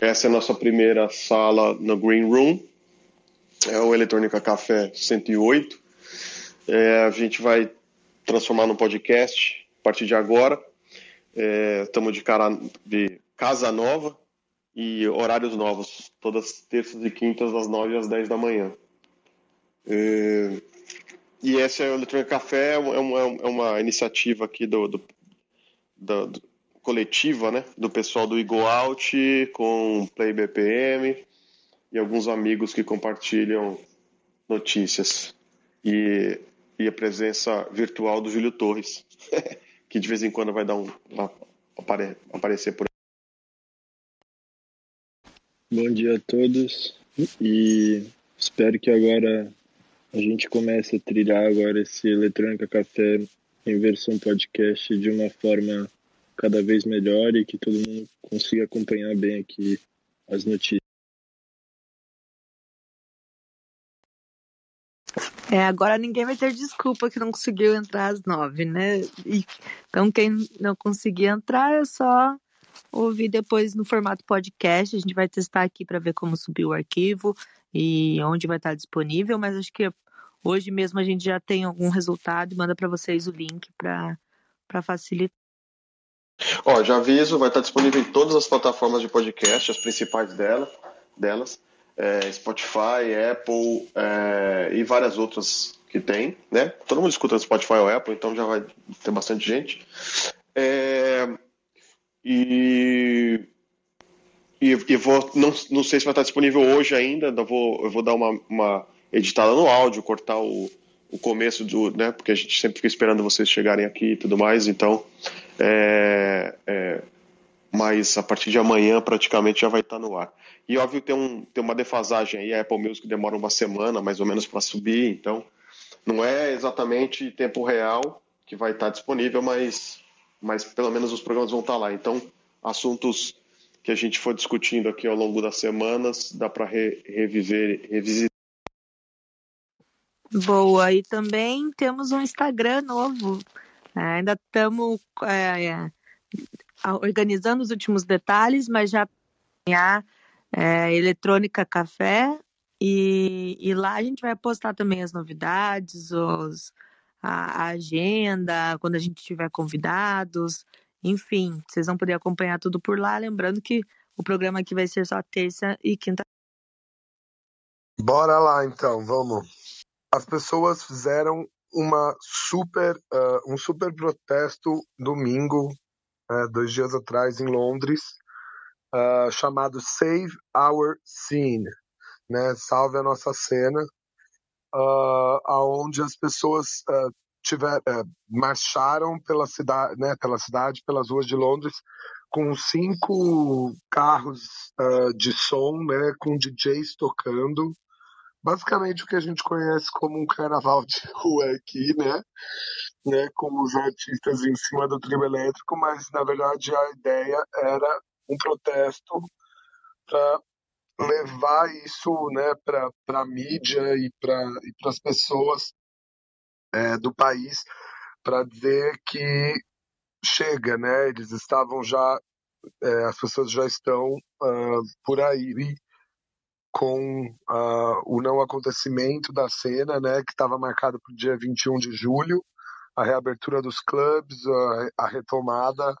essa é a nossa primeira sala no Green Room, é o Eletrônica Café 108. É, a gente vai transformar no podcast a partir de agora. Estamos é, de, cara, de casa nova e horários novos, todas terças e quintas, das 9 às 10 da manhã. É, e esse é o Eletrônica Café, é uma, é uma iniciativa aqui do, do, do coletiva, né, do pessoal do Eagle Out com Play BPM e alguns amigos que compartilham notícias e, e a presença virtual do Júlio Torres, que de vez em quando vai dar um uma, apare, aparecer por Bom dia a todos e espero que agora a gente comece a trilhar agora esse Eletrônica Café em versão podcast de uma forma cada vez melhor e que todo mundo consiga acompanhar bem aqui as notícias. É, agora ninguém vai ter desculpa que não conseguiu entrar às nove, né? E, então quem não conseguir entrar é só ouvir depois no formato podcast. A gente vai testar aqui para ver como subir o arquivo e onde vai estar disponível, mas acho que hoje mesmo a gente já tem algum resultado e manda para vocês o link para facilitar. Ó, já aviso, vai estar disponível em todas as plataformas de podcast, as principais dela, delas, é, Spotify, Apple é, e várias outras que tem, né? Todo mundo escuta Spotify ou Apple, então já vai ter bastante gente. É, e, e, e, vou, não, não sei se vai estar disponível hoje ainda, eu vou, eu vou dar uma, uma editada no áudio, cortar o, o começo do, né? Porque a gente sempre fica esperando vocês chegarem aqui e tudo mais, então. É, é, mas a partir de amanhã praticamente já vai estar no ar. E óbvio tem, um, tem uma defasagem aí, a Apple Music demora uma semana mais ou menos para subir, então não é exatamente tempo real que vai estar disponível, mas, mas pelo menos os programas vão estar lá. Então, assuntos que a gente for discutindo aqui ao longo das semanas, dá para re, reviver, revisitar Boa, e também temos um Instagram novo. É, ainda estamos é, é, organizando os últimos detalhes, mas já é, Eletrônica Café e, e, lá a gente vai postar também as novidades, os, a, a agenda, quando a gente tiver convidados, enfim, vocês vão poder acompanhar tudo por lá. Lembrando que o programa aqui vai ser só terça e quinta. Bora lá então, vamos as pessoas fizeram uma super, uh, um super protesto domingo, uh, dois dias atrás, em Londres, uh, chamado Save Our Scene, né? Salve a nossa cena, uh, aonde as pessoas tiver, marcharam pela cidade, né? Pela cidade, pelas ruas de Londres, com cinco carros de som, né? Com DJs tocando basicamente o que a gente conhece como um carnaval de rua aqui, né? né? Com os artistas em cima do trio elétrico, mas na verdade a ideia era um protesto para levar isso né, para a mídia e para e as pessoas é, do país para dizer que chega, né? Eles estavam já, é, as pessoas já estão uh, por aí com uh, o não acontecimento da cena, né, que estava marcado para o dia 21 de julho, a reabertura dos clubes, a, a retomada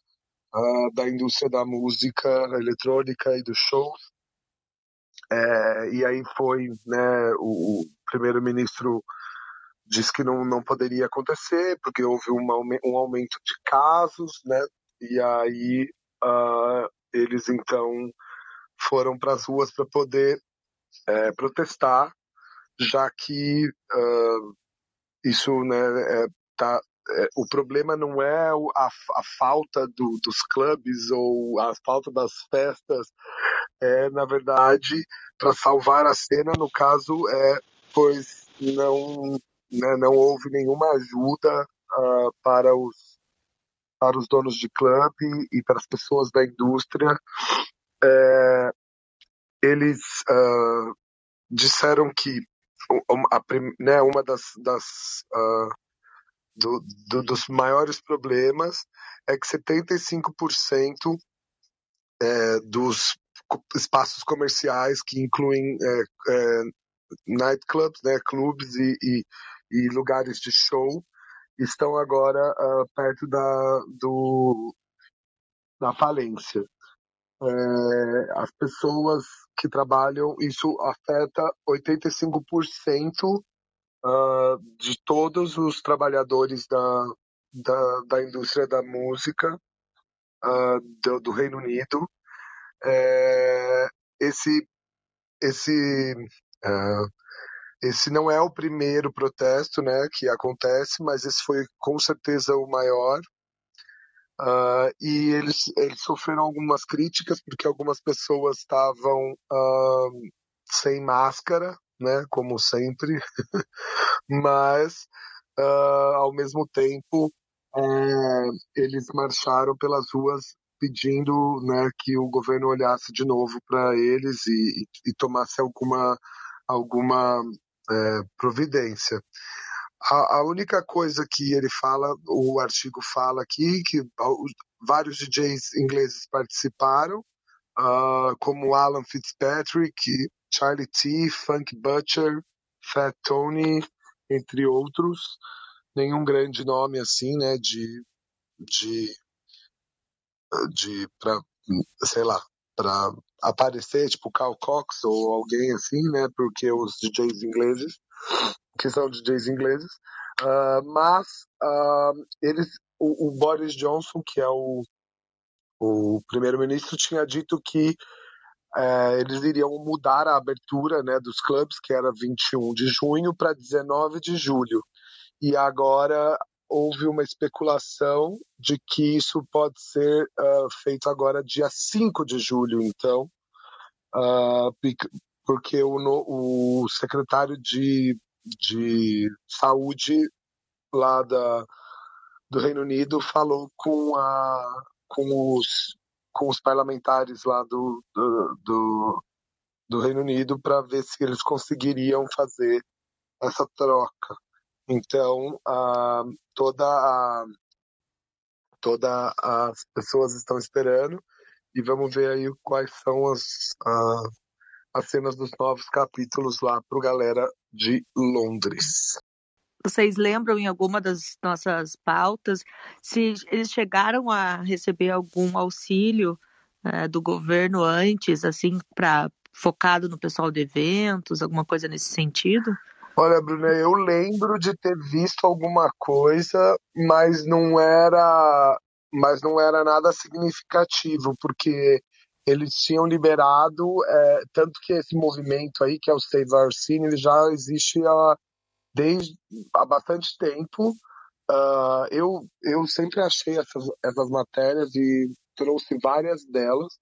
uh, da indústria da música eletrônica e dos shows. É, e aí foi, né, o, o primeiro-ministro disse que não, não poderia acontecer, porque houve uma, um aumento de casos, né, e aí uh, eles então foram para as ruas para poder é, protestar, já que uh, isso né, é, tá, é, o problema não é a, a falta do, dos clubes ou a falta das festas, é na verdade para salvar a cena, no caso é pois não né, não houve nenhuma ajuda uh, para os para os donos de clube e para as pessoas da indústria é, eles uh, disseram que a, né, uma das, das uh, do, do, dos maiores problemas é que 75% é, dos espaços comerciais que incluem é, é, nightclubs, né, clubes e, e, e, lugares de show, estão agora uh, perto da, do, da falência. É, as pessoas que trabalham, isso afeta 85% uh, de todos os trabalhadores da, da, da indústria da música uh, do, do, Reino Unido. É, esse esse uh, esse não é o primeiro protesto né, que acontece, mas esse foi com certeza o maior. Uh, e eles, eles sofreram algumas críticas porque algumas pessoas estavam uh, sem máscara, né, como sempre, mas uh, ao mesmo tempo é, eles marcharam pelas ruas pedindo né, que o governo olhasse de novo para eles e, e, tomasse alguma, alguma é, providência. A, a, única coisa que ele fala, o artigo fala aqui, que vários DJs ingleses participaram, uh, como Alan Fitzpatrick, Charlie T, Funk Butcher, Fat Tony, entre outros. Nenhum grande nome assim, né, de de de para sei lá, para aparecer, tipo Carl Cox ou alguém assim, né, porque os DJs ingleses que são DJs ingleses, uh, mas uh, eles, o, o, Boris Johnson, que é o, o primeiro-ministro, tinha dito que uh, eles iriam mudar a abertura né, dos clubes, que era 21 de junho, para 19 de julho. E agora houve uma especulação de que isso pode ser uh, feito agora dia 5 de julho, então, porque o, o secretário de de saúde lá da, do Reino Unido falou com, a, com, os, com os parlamentares lá do, do, do, do Reino Unido para ver se eles conseguiriam fazer essa troca. Então, a, toda a, toda as pessoas estão esperando e vamos ver aí quais são as, as cenas dos novos capítulos lá para galera de Londres. Vocês lembram em alguma das nossas pautas se eles chegaram a receber algum auxílio é, do governo antes, assim, para focado no pessoal de eventos, alguma coisa nesse sentido? Olha, Bruna, eu lembro de ter visto alguma coisa, mas não era, mas não era nada significativo, porque eles tinham liberado, é, tanto que esse movimento aí, que é o Save Our Scene, ele já existe há, desde, há bastante tempo. Uh, eu, eu sempre achei essas, essas matérias e trouxe várias delas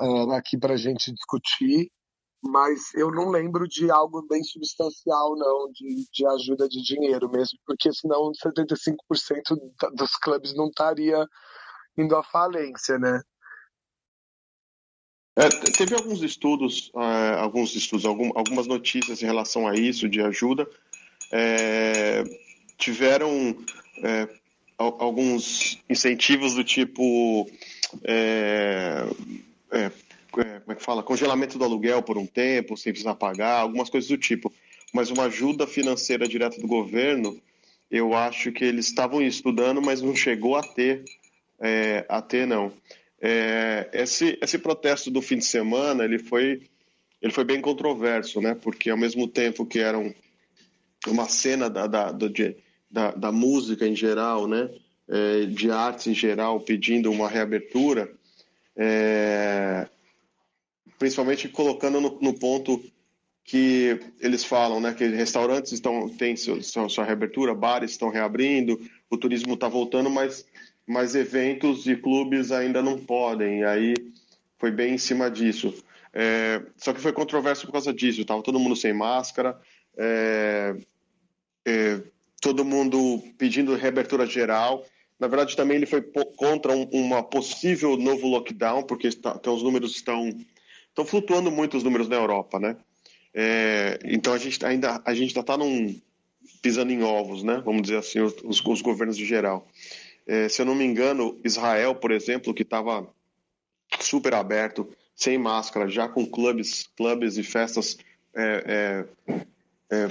uh, aqui para a gente discutir, mas eu não lembro de algo bem substancial, não, de, de ajuda de dinheiro mesmo, porque senão 75% dos clubes não estaria indo à falência, né? É, teve alguns estudos, uh, alguns estudos, algum, algumas notícias em relação a isso de ajuda. É, tiveram é, alguns incentivos do tipo é, é, como é que fala? Congelamento do aluguel por um tempo, sem precisar pagar, algumas coisas do tipo. Mas uma ajuda financeira direta do governo, eu acho que eles estavam estudando, mas não chegou a ter, a ter não. É, esse, esse protesto do fim de semana ele foi, ele foi bem controverso, né? Porque ao mesmo tempo que era um, uma cena da, da, da, da, música em geral, né? É, de artes em geral, pedindo uma reabertura, é, principalmente colocando no, no, ponto que eles falam, né? Que restaurantes estão têm seu, sua, sua reabertura, bares estão reabrindo, o turismo está voltando, mas mas eventos e clubes ainda não podem. E aí foi bem em cima disso. É, só que foi controverso por causa disso. Tava todo mundo sem máscara, é, é, todo mundo pedindo reabertura geral. Na verdade, também ele foi contra um, uma possível novo lockdown, porque está, então os números estão estão flutuando muito os números na Europa, né? É, então a gente ainda a gente está num pisando em ovos, né? Vamos dizer assim, os, os governos de geral. É, se eu não me engano, Israel, por exemplo, que estava super aberto, sem máscara, já com clubes, clubes e festas é, é, é,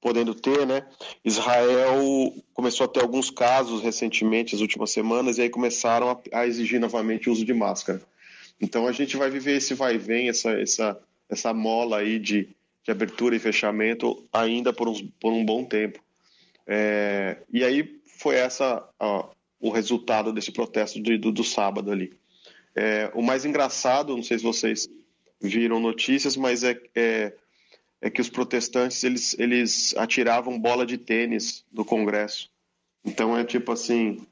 podendo ter, né? Israel começou a ter alguns casos recentemente, as últimas semanas, e aí começaram a, a exigir novamente o uso de máscara. Então a gente vai viver esse vai e vem, essa, essa, essa mola aí de, de abertura e fechamento ainda por, uns, por um bom tempo. É, e aí foi essa o resultado desse protesto de, do, do, sábado ali. É, o mais engraçado, não sei se vocês viram notícias, mas é, é, é, que os protestantes eles, eles atiravam bola de tênis do Congresso. Então é tipo assim,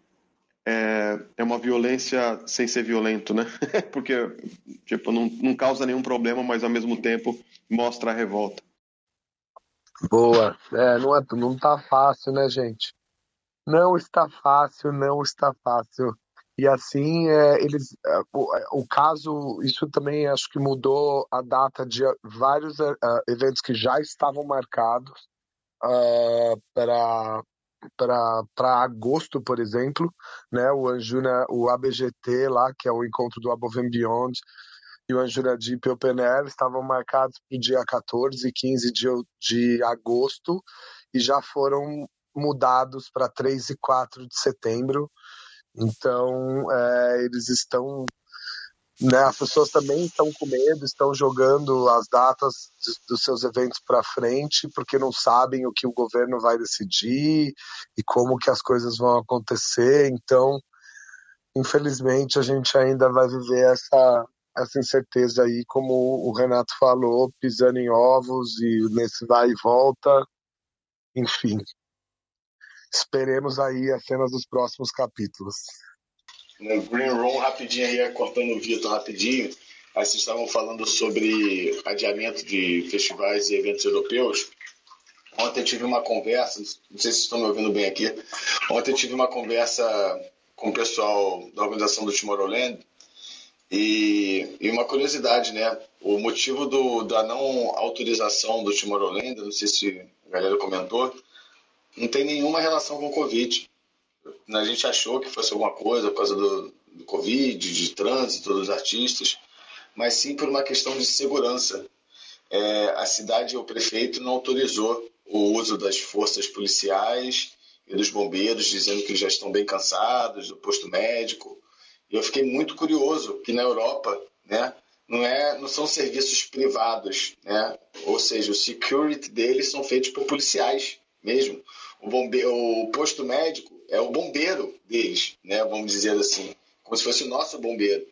é, é uma violência sem ser violento, né? Porque tipo não, não causa nenhum problema, mas ao mesmo tempo mostra a revolta. Boa. É, não, é, não tá fácil, né, gente? Não está fácil, não está fácil. E assim, é, eles, é, o, é, o, caso, isso também acho que mudou a data de vários uh, eventos que já estavam marcados uh, para para agosto, por exemplo, né? O Anjuna, o ABGT lá, que é o encontro do Above and Beyond, e o Anjuna Deep Open Air estavam marcados para o dia 14 e 15 de, de agosto e já foram mudados para 3 e 4 de setembro. Então, é, eles estão. Né, as pessoas também estão com medo, estão jogando as datas dos seus eventos para frente, porque não sabem o que o governo vai decidir e como que as coisas vão acontecer. Então, infelizmente, a gente ainda vai viver essa, essa incerteza aí, como o Renato falou, pisando em ovos e nesse vai e volta. Enfim, esperemos aí as cenas dos próximos capítulos. No Green Room, rapidinho aí, cortando o Vitor rapidinho, aí vocês estavam falando sobre adiamento de festivais e eventos europeus. Ontem eu tive uma conversa, não sei se estão me ouvindo bem aqui, ontem eu tive uma conversa com o pessoal da organização do Tomorrowland e, e uma curiosidade, né? O motivo do, da não autorização do Tomorrowland, não sei se a galera comentou, não tem nenhuma relação com o Covid. A gente achou que fosse alguma coisa por causa do, do Covid, de trânsito dos artistas, mas sim por uma questão de segurança. É, a cidade, o prefeito, não autorizou o uso das forças policiais e dos bombeiros, dizendo que já estão bem cansados do posto médico. E eu fiquei muito curioso que na Europa, né, não, é, não são serviços privados, né? ou seja, o security deles são feitos por policiais mesmo. O, o posto médico é o bombeiro deles, né? Vamos dizer assim, como se fosse o nosso bombeiro.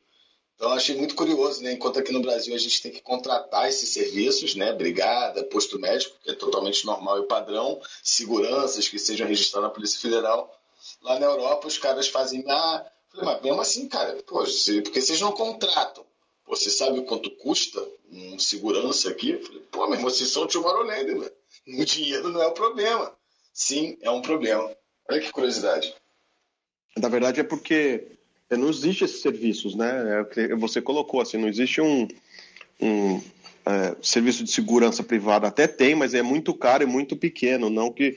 Então, achei muito curioso, né? Enquanto aqui no Brasil a gente tem que contratar esses serviços, né? Brigada, posto médico, que é totalmente normal e padrão, seguranças que sejam registradas na Polícia Federal. Lá na Europa, os caras fazem. Ah, mas mesmo assim, cara, pô, porque vocês não contratam. Você sabe quanto custa um segurança aqui? Falei, pô, mas vocês são Tomorrowland, né? O dinheiro não é o problema. Sim, é um problema. Olha que curiosidade. Na verdade é porque não existe esses serviços, né? É você colocou assim, não existe um, um é, serviço de segurança privada. Até tem, mas é muito caro e muito pequeno. Não que,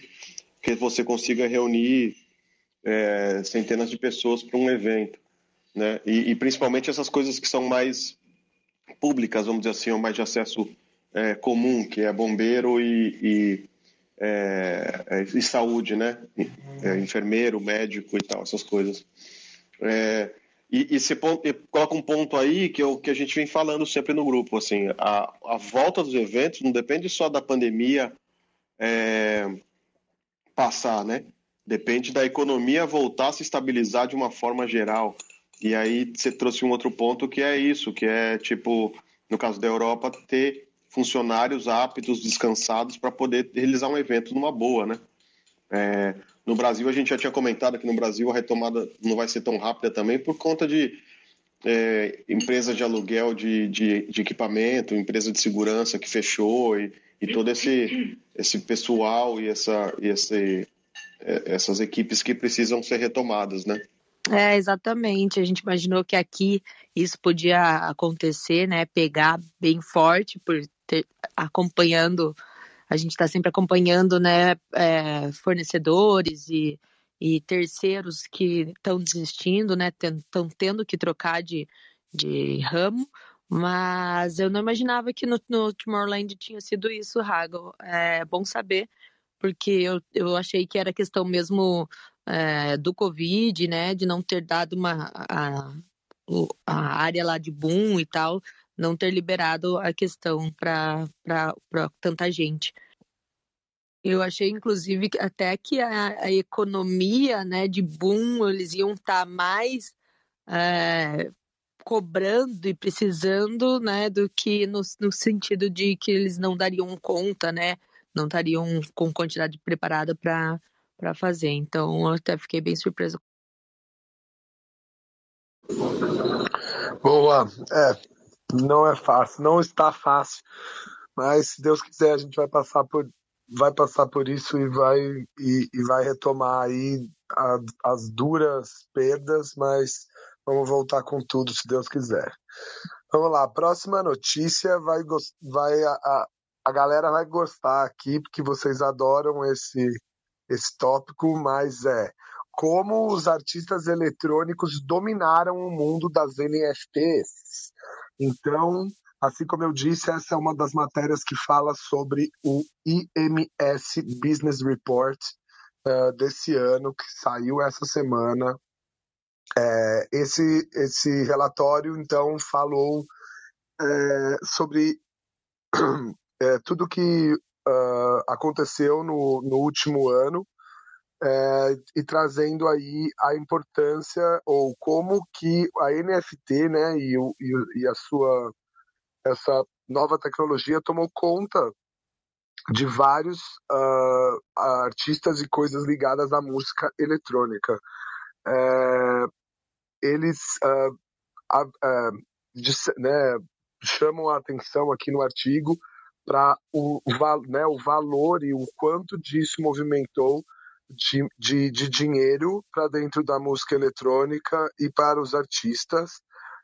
que você consiga reunir é, centenas de pessoas para um evento. Né? E, e, principalmente essas coisas que são mais públicas, vamos dizer assim, ou mais de acesso é, comum, que é bombeiro e, e, é, é e saúde, né? É, enfermeiro, médico e tal, essas coisas. É, e, e você coloca um ponto aí que, eu, que a gente vem falando sempre no grupo, assim, a, a volta dos eventos não depende só da pandemia é, passar, né? Depende da economia voltar a se estabilizar de uma forma geral. E aí você trouxe um outro ponto que é isso, que é tipo, no caso da Europa, ter funcionários aptos, descansados para poder realizar um evento numa boa, né? É, no Brasil, a gente já tinha comentado que no Brasil a retomada não vai ser tão rápida também por conta de é, empresa de aluguel de, de, de, equipamento, empresa de segurança que fechou e, e todo esse, esse pessoal e, essa, e esse, é, essas equipes que precisam ser retomadas, né? É, exatamente. A gente imaginou que aqui isso podia acontecer, né? Pegar bem forte por acompanhando, a gente está sempre acompanhando, né? É, fornecedores e, e terceiros que estão desistindo, né? Estão tendo que trocar de, de ramo, Mas eu não imaginava que no, no Tomorrowland tinha sido isso, Rago. É bom saber, porque eu, eu achei que era questão mesmo é, do Covid, né? De não ter dado uma. A, a área lá de boom e tal, não ter liberado a questão para tanta gente. Eu achei, inclusive, até que a, a economia né, de boom, eles iam estar tá mais é, cobrando e precisando né, do que no, no sentido de que eles não dariam conta, né? Não estariam com quantidade preparada para fazer. Então, eu até fiquei bem surpresa. Boa. É, não é fácil, não está fácil. Mas se Deus quiser, a gente vai passar por vai passar por isso e vai, e, e vai retomar aí a, as duras perdas, mas vamos voltar com tudo se Deus quiser. Vamos lá, próxima notícia vai, vai a, a, a galera vai gostar aqui porque vocês adoram esse esse tópico, mas é como os artistas eletrônicos dominaram o mundo das NFTs. Então, Assim como eu disse, essa é uma das matérias que fala sobre o IMS Business Report uh, desse ano, que saiu essa semana. É, esse, esse relatório, então, falou é, sobre é, tudo que uh, aconteceu no, no último ano é, e trazendo aí a importância ou como que a NFT né, e, e, e a sua essa nova tecnologia tomou conta de vários uh, artistas e coisas ligadas à música eletrônica. É, eles uh, uh, né, chamam a atenção aqui no artigo para o, né, o valor e o quanto disso movimentou de, de, de dinheiro para dentro da música eletrônica e para os artistas.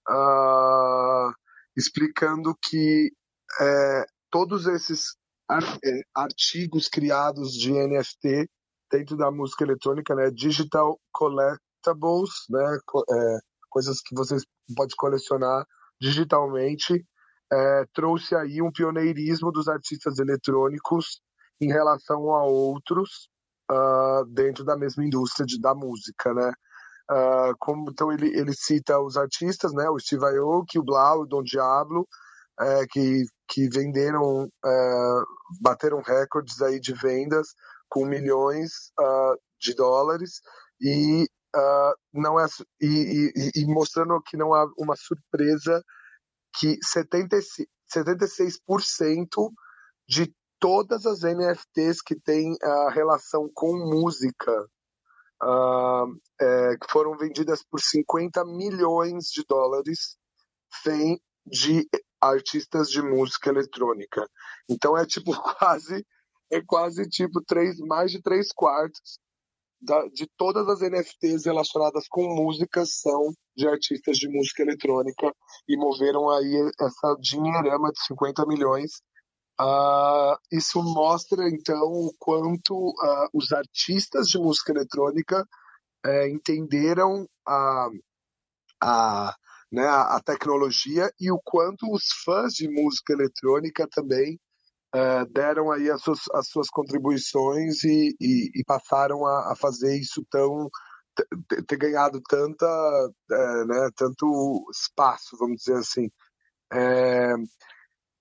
Uh, explicando que é, todos esses é, artigos criados de NFT dentro da música eletrônica, né, digital collectibles, né, é, coisas que vocês podem colecionar digitalmente, é, trouxe aí um pioneirismo dos artistas eletrônicos em relação a outros uh, dentro da mesma indústria de, da música, né? Uh, como, então ele, ele cita os artistas, né, o Steve Aoki, o Blau, o Don Diablo, é, que, que venderam, é, bateram recordes aí de vendas com milhões uh, de dólares e uh, não é e, e, e, mostrando que não há uma surpresa que 76, 76% de todas as NFTs que têm a relação com música uh, é, que foram vendidas por 50 milhões de dólares, vem de artistas de música eletrônica. Então é tipo quase é quase tipo três mais de três quartos da, de todas as NFTs relacionadas com músicas são de artistas de música eletrônica e moveram aí essa dinheirama de 50 milhões. Uh, isso mostra então o quanto uh, os artistas de música eletrônica é, entenderam a, a, né, a tecnologia e o quanto os fãs de música eletrônica também é, deram aí as suas, as suas contribuições e, e, e passaram a, a, fazer isso tão ter, ganhado tanta é, né, tanto espaço vamos dizer assim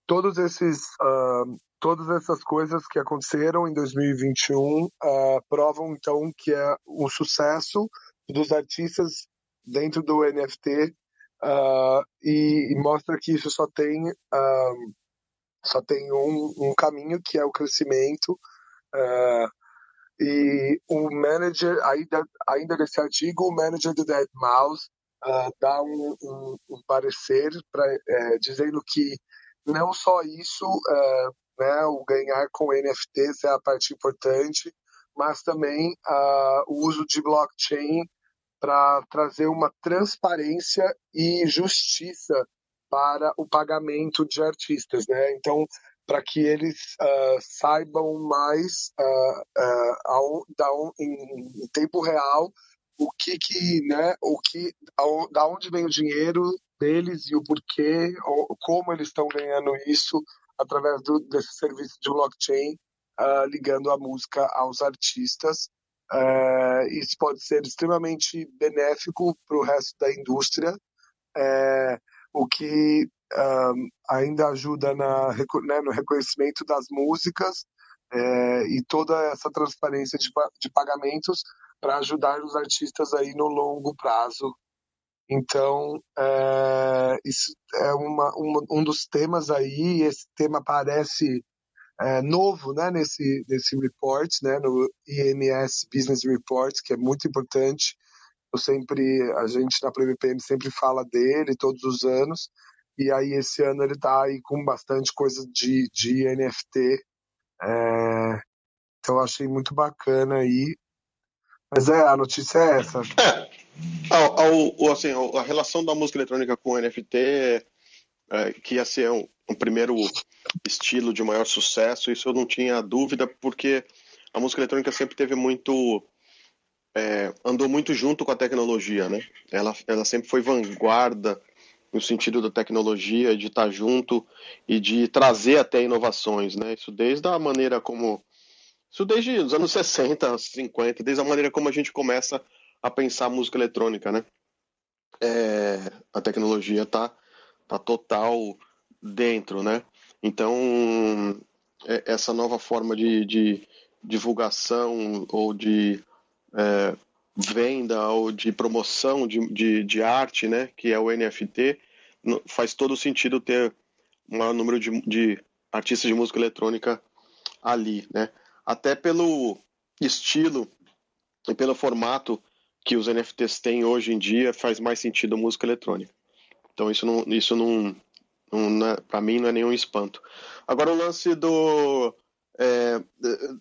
todos esses uh, todas essas coisas que aconteceram em 2021 uh, ah, provam então que é um sucesso dos artistas dentro do NFT uh, ah, e, e, mostra que isso só tem uh, só tem um, um, caminho que é o crescimento e o manager ainda ainda nesse artigo o manager do Dead Mouse dá um, um, um parecer para é, dizendo que não só isso né, o ganhar com NFTs é a parte importante, mas também uh, o uso de blockchain para trazer uma transparência e justiça para o pagamento de artistas, né? Então, para que eles uh, saibam mais uh, ao, da, em, em, tempo real o que que, né, o que, ao, da onde vem o dinheiro deles e o porquê, ou como eles estão ganhando isso através do, desse serviço de blockchain, uh, ligando a música aos artistas. Uh, isso pode ser extremamente benéfico para o resto da indústria, uh, o que ainda ajuda na, né, no reconhecimento das músicas é, e toda essa transparência de, de pagamentos para ajudar os artistas aí no longo prazo. Então, é, isso é uma, uma, um dos temas aí, esse tema parece é, novo né, nesse, nesse report, né, no INS Business Report, que é muito importante. Eu sempre, a gente na PMPM sempre fala dele todos os anos, e aí esse ano ele está aí com bastante coisa de, de NFT. É, então eu achei muito bacana aí. Mas é, a notícia é essa. Ao, ao, assim, a relação da música eletrônica com o NFT, é, que ia ser um, um, primeiro estilo de maior sucesso, isso eu não tinha dúvida, porque a música eletrônica sempre teve muito. É, andou muito junto com a tecnologia, né? Ela, ela sempre foi vanguarda no sentido da tecnologia, de estar junto e de trazer até inovações, né? Isso desde a maneira como isso desde os anos 60, 50, desde a maneira como a gente começa a pensar música eletrônica, né? É, a tecnologia tá tá total dentro, né? Então é, essa nova forma de, de divulgação ou de é, venda ou de promoção de, de, de, arte, né, que é o NFT, faz todo sentido ter um maior número de, de artistas de música eletrônica ali, né? Até pelo estilo e pelo formato que os NFTs têm hoje em dia, faz mais sentido a música eletrônica. Então isso não, isso não, não é, para mim não é nenhum espanto. Agora o lance do é,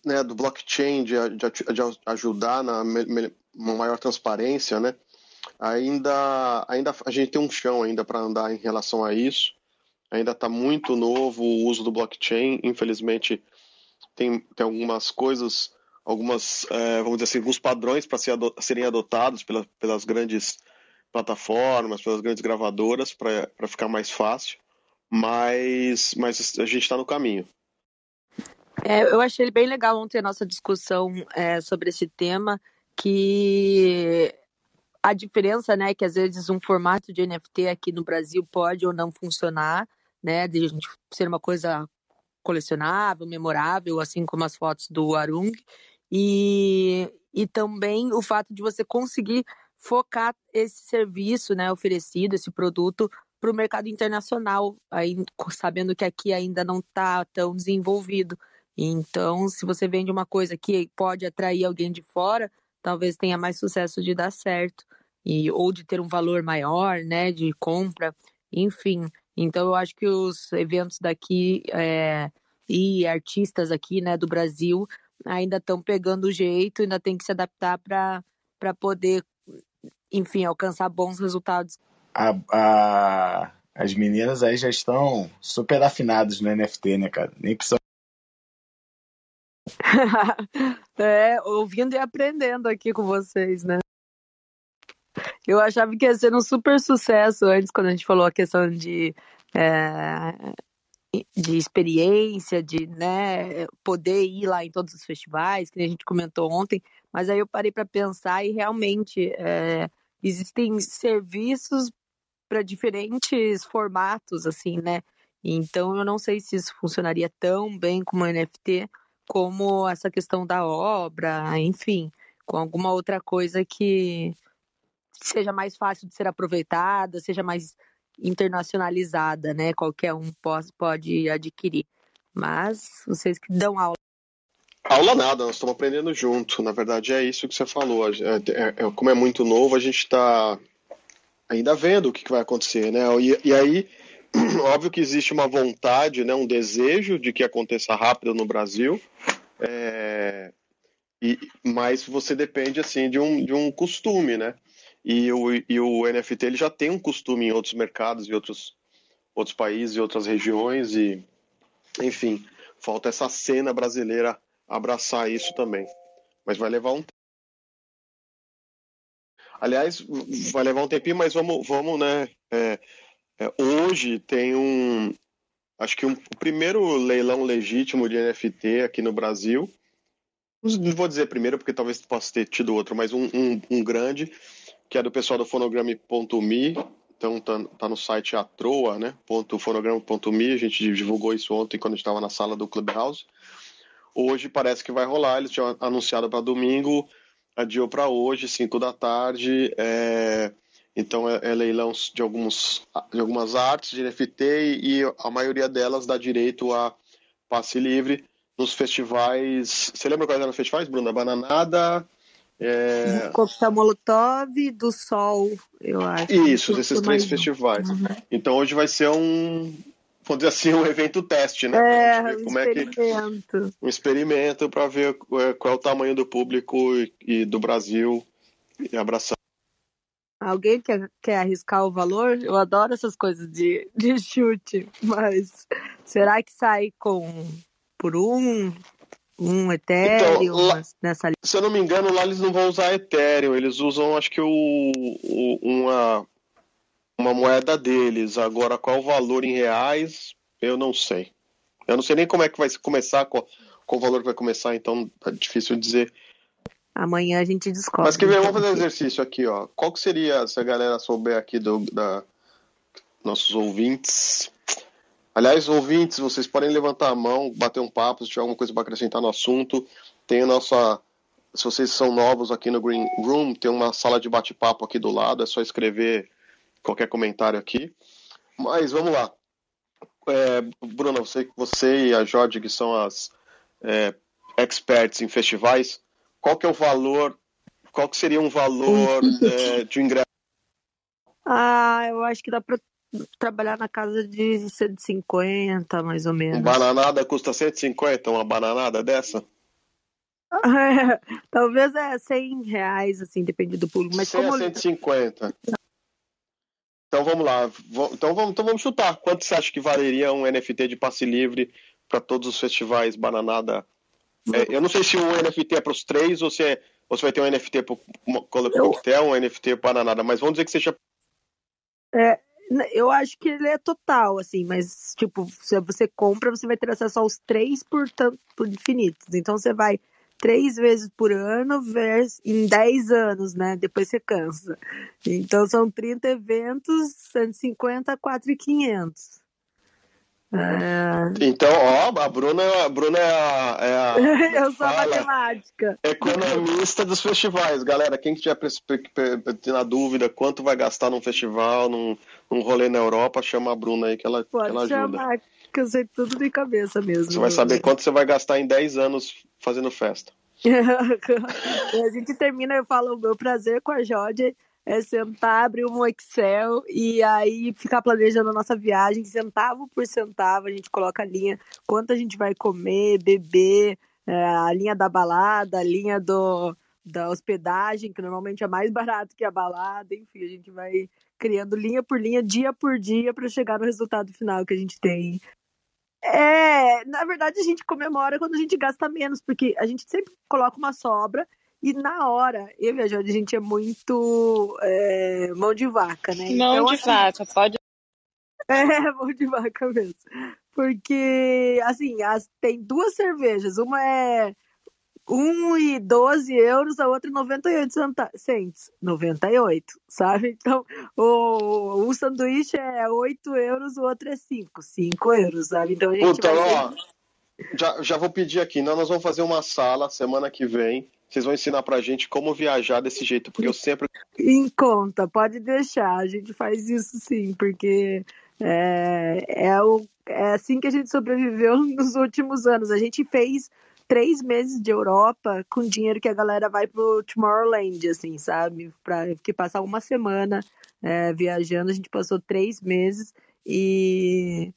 né, do blockchain de, de, de ajudar na uma maior transparência, né? Ainda, ainda a gente tem um chão ainda para andar em relação a isso. Ainda está muito novo o uso do blockchain. Infelizmente, tem, tem algumas coisas, algumas, é, vamos dizer assim, alguns padrões para ser adot serem adotados pela, pelas grandes plataformas, pelas grandes gravadoras, para ficar mais fácil. Mas, mas a gente está no caminho. É, eu achei bem legal ontem a nossa discussão é, sobre esse tema que a diferença, né, que às vezes um formato de NFT aqui no Brasil pode ou não funcionar, né, de ser uma coisa colecionável, memorável, assim como as fotos do Arung, e, e também o fato de você conseguir focar esse serviço, né, oferecido, esse produto para o mercado internacional, aí, sabendo que aqui ainda não está tão desenvolvido. Então, se você vende uma coisa que pode atrair alguém de fora, talvez tenha mais sucesso de dar certo e ou de ter um valor maior, né, de compra, enfim. Então eu acho que os eventos daqui é, e artistas aqui, né, do Brasil ainda estão pegando o jeito, ainda tem que se adaptar para poder, enfim, alcançar bons resultados. A, a, as meninas aí já estão super afinadas no NFT, né, cara? Nem precisa é, ouvindo e aprendendo aqui com vocês, né? Eu achava que ia ser um super sucesso antes, quando a gente falou a questão de, é, de experiência, de né, poder ir lá em todos os festivais, que a gente comentou ontem, mas aí eu parei para pensar e realmente é, existem serviços para diferentes formatos, assim, né? Então eu não sei se isso funcionaria tão bem como NFT, como essa questão da obra, enfim, com alguma outra coisa que seja mais fácil de ser aproveitada, seja mais internacionalizada, né? Qualquer um pode, pode adquirir. Mas vocês que dão aula. Aula nada, nós estamos aprendendo junto. Na verdade, é isso que você falou. É, é, é, como é muito novo, a gente está ainda vendo o que, vai acontecer, né? E, e aí, óbvio que existe uma vontade, né, um desejo de que aconteça rápido no Brasil, é, e, mas você depende assim de um, de um costume, né? E o, e o NFT ele já tem um costume em outros mercados e outros, outros países e outras regiões e enfim, falta essa cena brasileira abraçar isso também. Mas vai levar um Aliás, vai levar um tempinho, mas vamos, vamos né, é, É, hoje tem um, acho que um, o primeiro leilão legítimo de NFT aqui no Brasil. Não vou dizer primeiro, porque talvez possa ter tido outro, mas um, um, um grande, que é do pessoal do fonograma.me. Então tá, tá, no site atroa, né? .fonograma.me. A gente divulgou isso ontem quando a gente estava na sala do Clubhouse. Hoje parece que vai rolar. Eles tinham anunciado para domingo, adiou para hoje, 5 da tarde. É... Então é, é, leilão de, alguns, de algumas artes de NFT e a maioria delas dá direito a passe livre nos festivais. Você lembra quais eram os festivais, Bruna? Bananada. É... Coquetel Molotov do Sol, eu acho. Isso, esses três festivais. Uhum. Então hoje vai ser um, vamos dizer assim, um evento teste, né? É, um como experimento. É que, um experimento para ver é, qual é o tamanho do público e, e do Brasil e abraçar. Alguém quer, quer arriscar o valor? Eu adoro essas coisas de, de chute, mas será que sai com por um, um Ethereum então, lá, nessa Se eu não me engano, lá eles não vão usar Ethereum, eles usam acho que o, o, uma, uma moeda deles. Agora, qual o valor em reais, eu não sei. Eu não sei nem como é que vai começar, qual, qual o valor que vai começar, então é difícil dizer. Amanhã a gente descobre. Mas que vem, vamos fazer um exercício aqui, ó. Qual que seria, se a galera souber aqui do, da nossos ouvintes? Aliás, ouvintes, vocês podem levantar a mão, bater um papo, se tiver alguma coisa para acrescentar no assunto. Tem a nossa. Se vocês são novos aqui no Green Room, tem uma sala de bate-papo aqui do lado, é só escrever qualquer comentário aqui. Mas vamos lá. É, Bruna, você, você e a Jorge, que são as é, experts em festivais, qual que é o valor, qual que seria um valor é, de ingresso? Ah, eu acho que dá para trabalhar na casa de 150, mais ou menos. Bananada custa 150, uma bananada dessa? É, talvez é 100 reais, assim, depende do público. Mas 100 como... a 150. Então vamos lá. Então vamos, então vamos chutar. Quanto você acha que valeria um NFT de passe livre para todos os festivais Bananada? É, eu não sei se o NFT é para os três ou se, é, ou se vai ter um NFT para o Coquetel, um NFT para Bananada, mas vamos dizer que seja. É, eu acho que ele é total, assim, mas, tipo, se você compra, você vai ter acesso aos três por, tanto, por infinitos. Então você vai três vezes por ano em 10 anos, né? Depois você cansa. Então são 30 eventos, 150 a 4,500. É... Então, ó, a Bruna, a Bruna é a. É a Eu sou fala, matemática. Economista dos festivais. Galera, quem tiver na dúvida quanto vai gastar num festival, num, num rolê na Europa, chama a Bruna aí que ela, Pode que ela ajuda. Chamar, que eu sei tudo de cabeça mesmo. Você vai saber quanto você vai gastar em 10 anos fazendo festa. a gente termina, eu falo, o meu prazer com a Jorge é sentar, abrir um Excel e aí ficar planejando a nossa viagem, centavo por centavo, a gente coloca a linha, quanto a gente vai comer, beber, é, a linha da balada, a linha do, da hospedagem, que normalmente é mais barato que a balada, enfim, a gente vai criando linha por linha, dia por dia, para chegar no resultado final que a gente tem. É, na verdade, a gente comemora quando a gente gasta menos, porque a gente sempre coloca uma sobra e na hora, eu e a Jorge, a gente é muito é, mão de vaca, né? Mão então, de assim, vaca, pode. É, mão de vaca mesmo. Porque, assim, as, tem duas cervejas. Uma é 1,12 euros, a outra 98 centos. 98, sabe? Então, o, um sanduíche é 8 euros, o outro é 5. 5 euros, sabe? Então a gente Puta, vai... ó, já, já vou pedir aqui, não, nós vamos fazer uma sala semana que vem. Vocês vão ensinar pra gente como viajar desse jeito, porque eu sempre. Em conta, pode deixar. A gente faz isso sim, porque é, é, o, é assim que a gente sobreviveu nos últimos anos. A gente fez três meses de Europa com dinheiro que a galera vai pro Tomorrowland, assim, sabe? Pra que passar uma semana é, viajando, a gente passou três meses e,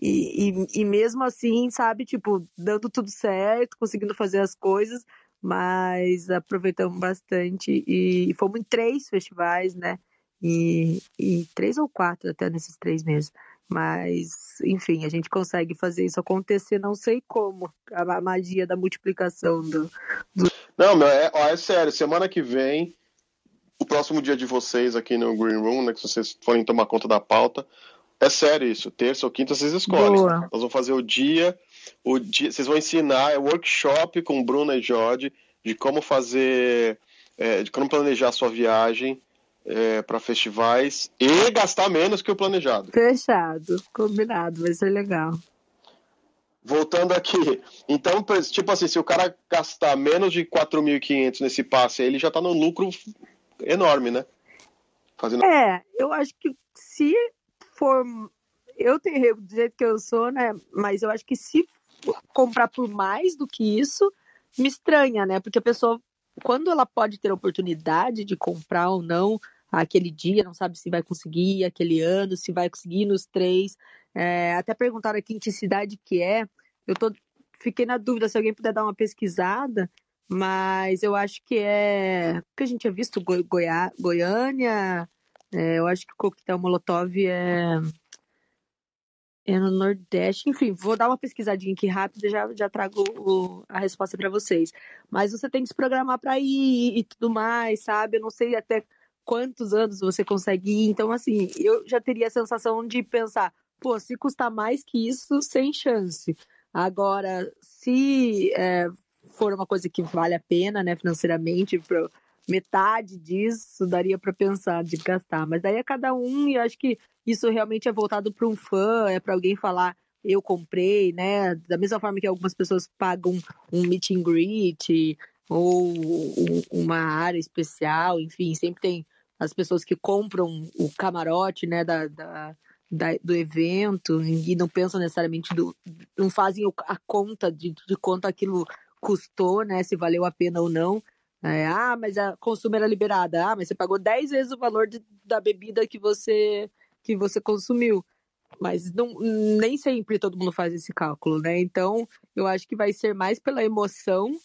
e, e, e, mesmo assim, sabe, tipo, dando tudo certo, conseguindo fazer as coisas, mas aproveitamos bastante e fomos em três festivais, né? E, e três ou quatro até nesses três meses. Mas, enfim, a gente consegue fazer isso acontecer, não sei como. A magia da multiplicação do. do... Não, meu, é, ó, é sério, semana que vem, o próximo dia de vocês aqui no Green Room, né? Que vocês forem tomar conta da pauta, É sério isso. Terça ou quinta vocês escolhem. Boa. Nós vamos fazer o dia, o dia. Vocês vão ensinar é workshop com Bruna e Jorge de como fazer, é, de como planejar a sua viagem é, para festivais e gastar menos que o planejado. Fechado, combinado, vai ser legal. Voltando aqui, então, tipo assim, se o cara gastar menos de 4.500 nesse passe, ele já está no lucro enorme, né? Fazendo... É, eu acho que se for. Eu tenho do jeito que eu sou, né? Mas eu acho que se comprar por mais do que isso, me estranha, né? Porque a pessoa, quando ela pode ter a oportunidade de comprar ou não aquele dia, não sabe se vai conseguir aquele ano, se vai conseguir nos três. É, até perguntaram aqui em que cidade que é. Eu tô, fiquei na dúvida se alguém puder dar uma pesquisada, mas eu acho que é. Porque a gente tinha visto Goi Goiânia, é, eu acho que o coquetel Molotov é. É no Nordeste, enfim, vou dar uma pesquisadinha aqui rápida e já, já trago o, a resposta para vocês. Mas você tem que se programar para ir e tudo mais, sabe? Eu não sei até quantos anos você consegue ir. Então, assim, eu já teria a sensação de pensar, pô, se custar mais que isso, sem chance. Agora, se é, for uma coisa que vale a pena, né, financeiramente, para metade disso daria para pensar de gastar. Mas daí é cada um e eu acho que isso realmente é voltado para um fã, é para alguém falar eu comprei, né? Da mesma forma que algumas pessoas pagam um meet and greet ou um, uma área especial, enfim, sempre tem as pessoas que compram o camarote, né, da, da, da do evento e não pensam necessariamente do, não fazem a conta de, de quanto aquilo custou, né? Se valeu a pena ou não. É, ah, mas a consumo era liberada. Ah, mas você pagou 10 vezes o valor de, da bebida que você que você consumiu. Mas não, nem sempre todo mundo faz esse cálculo, né? Então, eu acho que vai ser mais pela emoção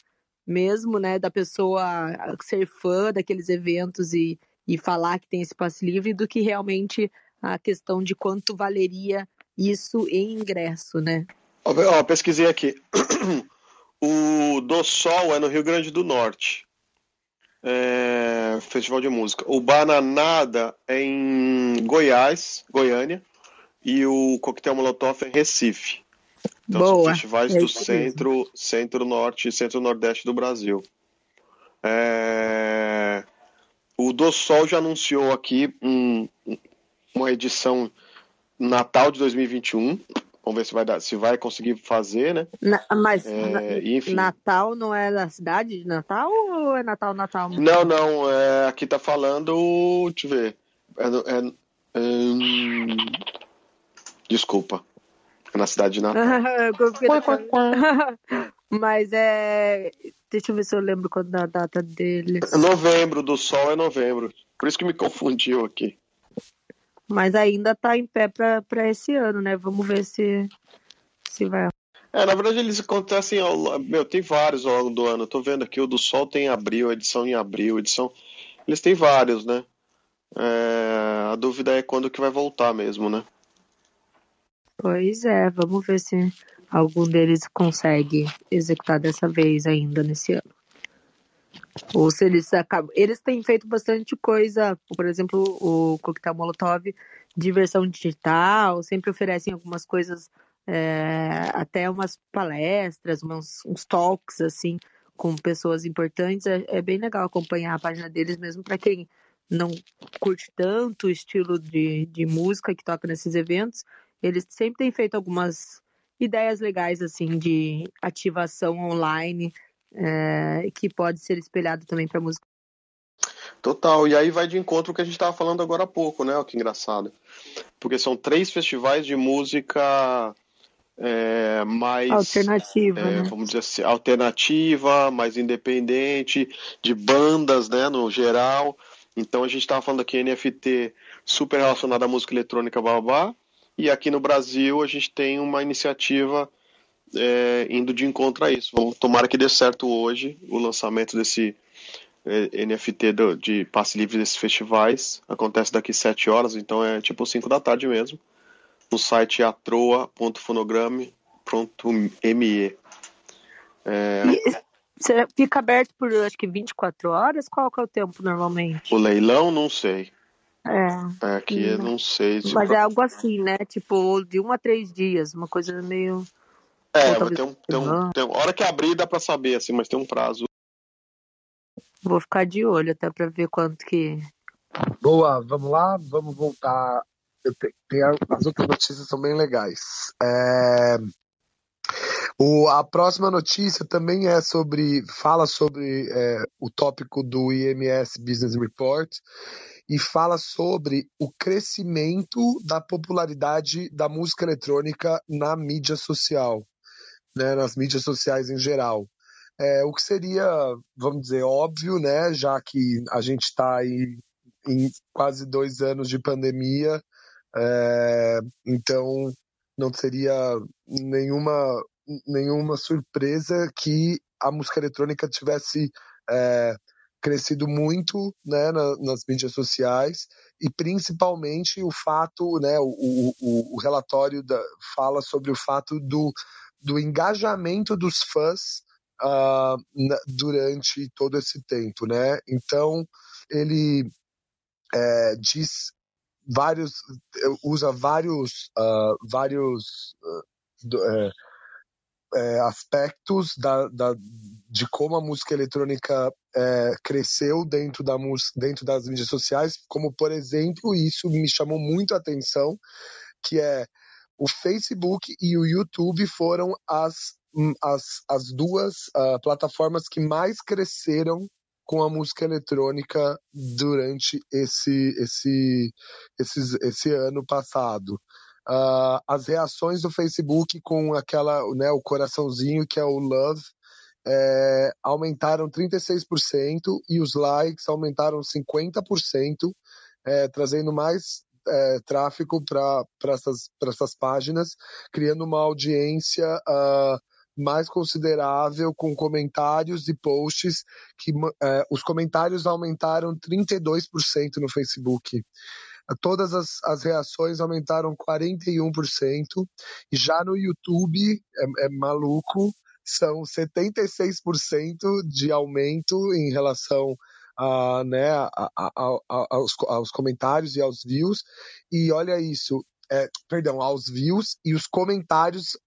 mesmo, né, da pessoa ser fã daqueles eventos e, e falar que tem esse passe livre do que realmente a questão de quanto valeria isso em ingresso, né? Ó, pesquisei aqui. O Do Sol é no Rio Grande do Norte. É, festival de música. O Bananada é em Goiás, Goiânia. E o Coquetel Molotov é em Recife. Então Boa. são festivais é do centro, centro-norte e centro-nordeste do Brasil. É, o Do Sol já anunciou aqui um, uma edição Natal de 2021. Vamos ver se vai dar, se vai conseguir fazer, né? Na, mas é, enfim. Natal não é da cidade de Natal ou é Natal Natal? Não, não. É, aqui tá falando, deixa eu ver. É, é, é hum, desculpa. É na cidade de Natal. mas é. Deixa eu ver se eu lembro quando a data deles. É novembro, do sol é novembro. Por isso que me confundiu aqui. Mas ainda está em pé para esse ano, né? Vamos ver se, se vai. É, na verdade eles acontecem ao, meu, tem vários ao longo do ano. Eu tô vendo aqui o do Sol tem em abril, edição em abril, edição. Eles têm vários, né? É, a dúvida é quando que vai voltar mesmo, né? Pois é, vamos ver se algum deles consegue executar dessa vez ainda nesse ano. Ou se eles acabam. Eles têm feito bastante coisa, por exemplo, o Coquetel Molotov de versão digital, sempre oferecem algumas coisas, é, até umas palestras, uns, uns talks, assim, com pessoas importantes. É, é bem legal acompanhar a página deles, mesmo para quem não curte tanto o estilo de, de música que toca nesses eventos. Eles sempre têm feito algumas ideias legais, assim, de ativação online é, que pode ser espelhado também para música. Total, e aí vai de encontro o que a gente estava falando agora há pouco, né? Olha que engraçado. Porque são três festivais de música é, mais alternativa, é, né? vamos dizer assim, alternativa, mais independente, de bandas, né, no geral. Então a gente estava falando aqui NFT super relacionada à música eletrônica, babá, e aqui no Brasil a gente tem uma iniciativa é, indo de encontro a isso. Vamos, tomara que dê certo hoje o lançamento desse é, NFT do, de passe livre desses festivais. Acontece daqui 7 horas, então é tipo 5 da tarde mesmo. No site atroa.fonograme.me. É... Você fica aberto por acho que 24 horas? Qual que é o tempo normalmente? O leilão, não sei. É. Aqui eu não sei se. Mas é algo assim, né? Tipo, de um a três dias, uma coisa meio. É, mas tem um, tem um, tem um- a hora que abrir dá pra saber, assim, mas tem um prazo. Vou ficar de olho até pra ver quanto que. Boa, vamos lá, vamos voltar. Tem a- as outras notícias são bem legais. É, o- a próxima notícia também é sobre, fala sobre é, o tópico do IMS Business Report e fala sobre o crescimento da popularidade da música eletrônica na mídia social, né, nas mídias sociais em geral. É, o que seria, vamos dizer, óbvio, né, já que a gente está aí em quase dois anos de pandemia, é, então não seria nenhuma, nenhuma surpresa que a música eletrônica tivesse é, crescido muito né, na- nas mídias sociais e principalmente o fato, né, o, o, o- relatório da- fala sobre o fato do, do engajamento dos fãs ah, na- durante todo esse tempo, né? Então ele é, diz vários usa vários ah, vários do- é, aspectos da, da- de como a música eletrônica é, cresceu dentro da mus- dentro das mídias sociais, como por exemplo isso me chamou muito a atenção, que é o Facebook e o YouTube foram as hum, as, as duas ah, plataformas que mais cresceram com a música eletrônica durante esse esse esses, esse ano passado. Ah, as reações do Facebook com aquela, né, o coraçãozinho que é o love, é, aumentaram 36% e os likes aumentaram 50%, é, trazendo mais é, tráfego para essas, essas páginas, criando uma audiência ah, mais considerável com comentários e posts que é, os comentários aumentaram 32% no Facebook. Todas as, as reações aumentaram 41%, e já no YouTube, é, é maluco, são 76% de aumento em relação a, né, a- a- aos, aos comentários e aos views. E olha isso, é, perdão, aos views e os comentários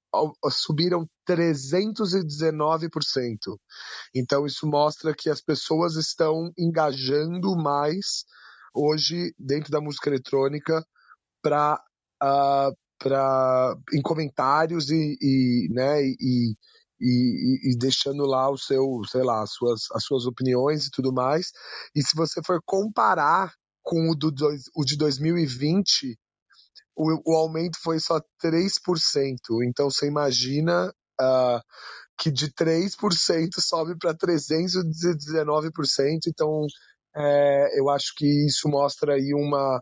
subiram 319%. Então isso mostra que as pessoas estão engajando mais hoje dentro da música eletrônica para para em comentários e, e né e, e, e deixando lá o seu sei lá as suas as suas opiniões e tudo mais e se você for comparar com o do o de 2020 o, o aumento foi só 3%. Então você imagina ah, que de 3% sobe para 319%. Então é, eu acho que isso mostra aí uma,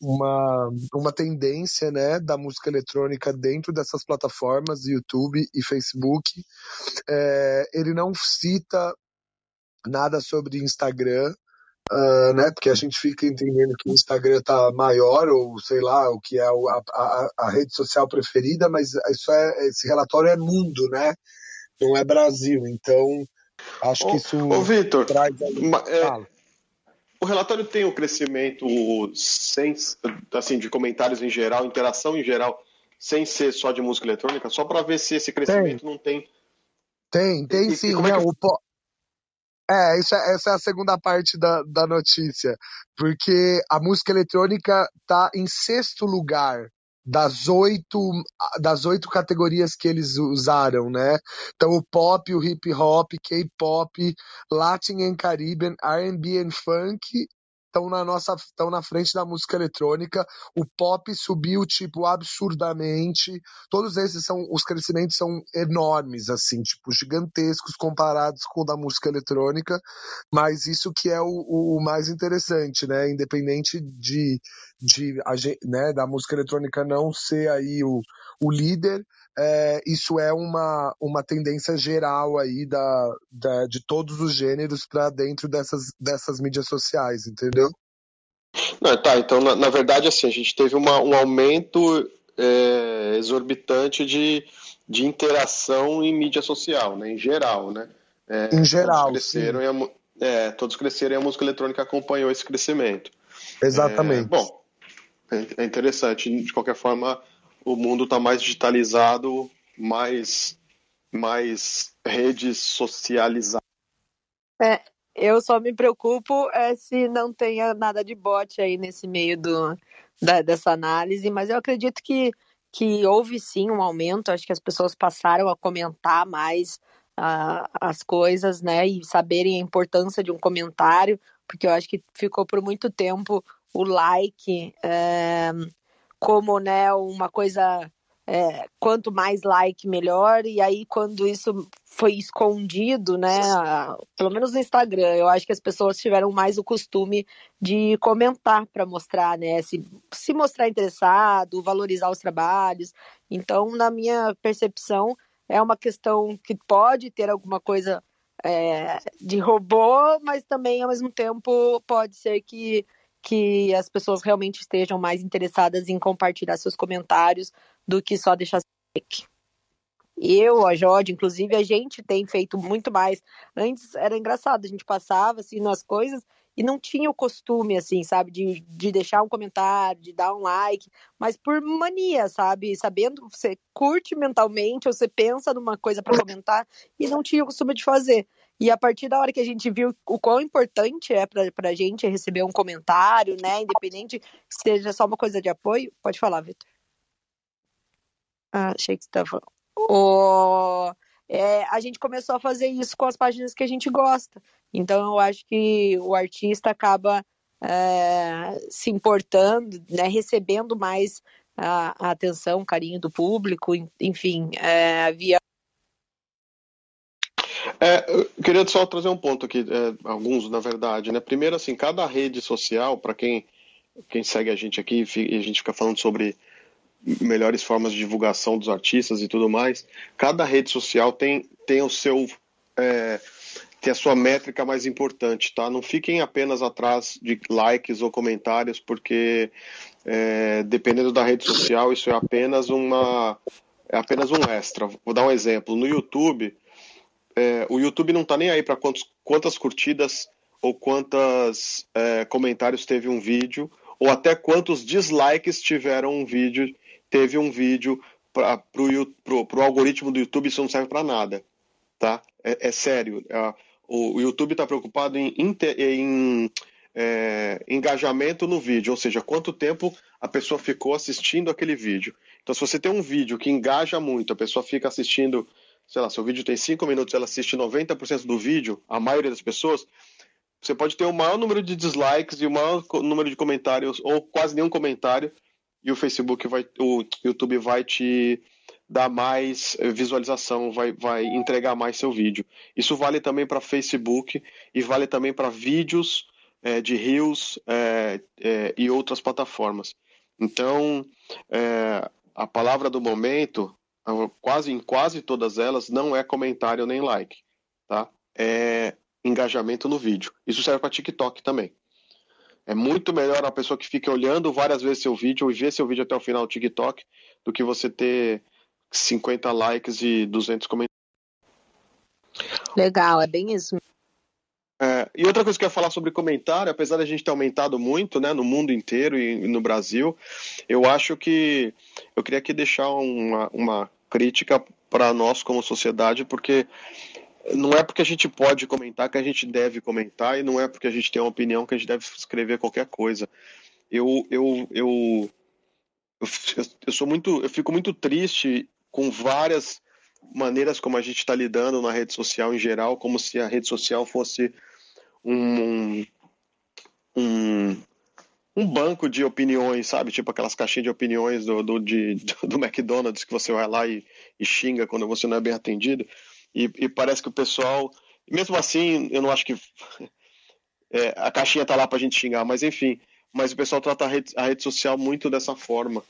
uma, uma tendência né, da música eletrônica dentro dessas plataformas, YouTube e Facebook. É, ele não cita nada sobre Instagram, ah, né? Porque a gente fica entendendo que o Instagram tá maior, ou sei lá, o que é a, a, a rede social preferida, mas isso é, esse relatório é mundo, né? Não é Brasil. Então, acho que isso ô Vitor, traz é, o relatório tem o crescimento sem, assim, de comentários em geral, interação em geral, sem ser só de música eletrônica, só para ver se esse crescimento não tem. Tem, tem E- e sim. como é né? que- O É, isso é, essa é a segunda parte da, da notícia. Porque a música eletrônica tá em sexto lugar das oito, das oito categorias que eles usaram, né? Então o pop, o hip hop, K-pop, Latin and Caribbean, R&B and funk estão na nossa estão na frente da música eletrônica. O pop subiu tipo absurdamente. Todos esses são os crescimentos são enormes assim, tipo gigantescos comparados com o da música eletrônica, mas isso que é o, o mais interessante, né? Independente de de a né, da música eletrônica não ser aí o, o líder, é, isso é uma, uma tendência geral aí da, da, de todos os gêneros para dentro dessas, dessas mídias sociais, entendeu? Não, tá, então na, na verdade assim, a gente teve uma- um aumento é, exorbitante de, de interação em mídia social, né, em geral, né? É, Em geral, todos cresceram, e a, é, todos cresceram e a música eletrônica acompanhou esse crescimento. Exatamente. É, bom, é, é interessante. De qualquer forma, o mundo está mais digitalizado, mais, mais redes socializadas. É, eu só me preocupo é, se não tenha nada de bot aí nesse meio do, da, dessa análise, mas eu acredito que, que houve sim um aumento, acho que as pessoas passaram a comentar mais uh, as coisas, né, e saberem a importância de um comentário, porque eu acho que ficou por muito tempo o like é, como, né, uma coisa é, quanto mais like, melhor. E aí, quando isso foi escondido, né? Pelo menos no Instagram, eu acho que as pessoas tiveram mais o costume de comentar para mostrar, né? Se, se mostrar interessado, valorizar os trabalhos. Então, na minha percepção, é uma questão que pode ter alguma coisa é, de robô, mas também, ao mesmo tempo, pode ser que que as pessoas realmente estejam mais interessadas em compartilhar seus comentários do que só deixar like. Eu, a Jode, inclusive, a gente tem feito muito mais. Antes era engraçado, a gente passava assim nas coisas e não tinha o costume, assim, sabe, de, de deixar um comentário, de dar um like, mas por mania, sabe? Sabendo, você curte mentalmente, ou você pensa numa coisa para comentar e não tinha o costume de fazer. E a partir da hora que a gente viu o quão importante é para a gente receber um comentário, né? Independente que seja só uma coisa de apoio, pode falar, Vitor. Ah, achei que você estava. O... É, a gente começou a fazer isso com as páginas que a gente gosta. Então, eu acho que o artista acaba é, se importando, né, recebendo mais a, a, atenção, o carinho do público, enfim, é, via. É, eu queria só trazer um ponto aqui, é, alguns na verdade, né? Primeiro, assim, cada rede social, para quem, quem segue a gente aqui, e a gente fica falando sobre melhores formas de divulgação dos artistas e tudo mais, cada rede social tem, tem o seu é, tem a sua métrica mais importante, tá? Não fiquem apenas atrás de likes ou comentários, porque é, dependendo da rede social, isso é apenas uma é apenas um extra. Vou dar um exemplo. No YouTube, é, o YouTube não está nem aí para quantas curtidas ou quantos é, comentários teve um vídeo, ou até quantos dislikes tiveram um vídeo teve um vídeo para o algoritmo do YouTube, isso não serve para nada. Tá? É, é sério. É, o, o, YouTube está preocupado em, em é, engajamento no vídeo, ou seja, quanto tempo a pessoa ficou assistindo aquele vídeo. Então, se você tem um vídeo que engaja muito, a pessoa fica assistindo, sei lá, seu vídeo tem 5 minutos, ela assiste 90% do vídeo, a maioria das pessoas, você pode ter o maior número de dislikes e o maior número de comentários, ou quase nenhum comentário, e o Facebook vai, o YouTube vai te dar mais visualização, vai, vai entregar mais seu vídeo. Isso vale também para Facebook e vale também para vídeos é, de Reels é, é, e outras plataformas. Então, a palavra do momento, quase em quase todas elas, não é comentário nem like, tá? É engajamento no vídeo. Isso serve para TikTok também. É muito melhor uma pessoa que fica olhando várias vezes seu vídeo e ver seu vídeo até o final do TikTok do que você ter 50 likes e 200 comentários. Legal, é bem isso. E outra coisa que eu ia falar sobre comentário, apesar da gente ter aumentado muito né, no mundo inteiro e no Brasil, eu acho que eu queria aqui deixar uma, uma crítica para nós como sociedade, porque não é porque a gente pode comentar que a gente deve comentar e não é porque a gente tem uma opinião que a gente deve escrever qualquer coisa. Eu eu eu eu, eu sou muito eu fico muito triste com várias maneiras como a gente está lidando na rede social em geral, como se a rede social fosse um, um, um banco de opiniões, sabe? Tipo aquelas caixinhas de opiniões do, do, de, do McDonald's que você vai lá e, e xinga quando você não é bem atendido. E, e parece que o pessoal, mesmo assim, eu não acho que é, a caixinha tá lá para a gente xingar, mas enfim, mas o pessoal trata a rede, a rede social muito dessa forma.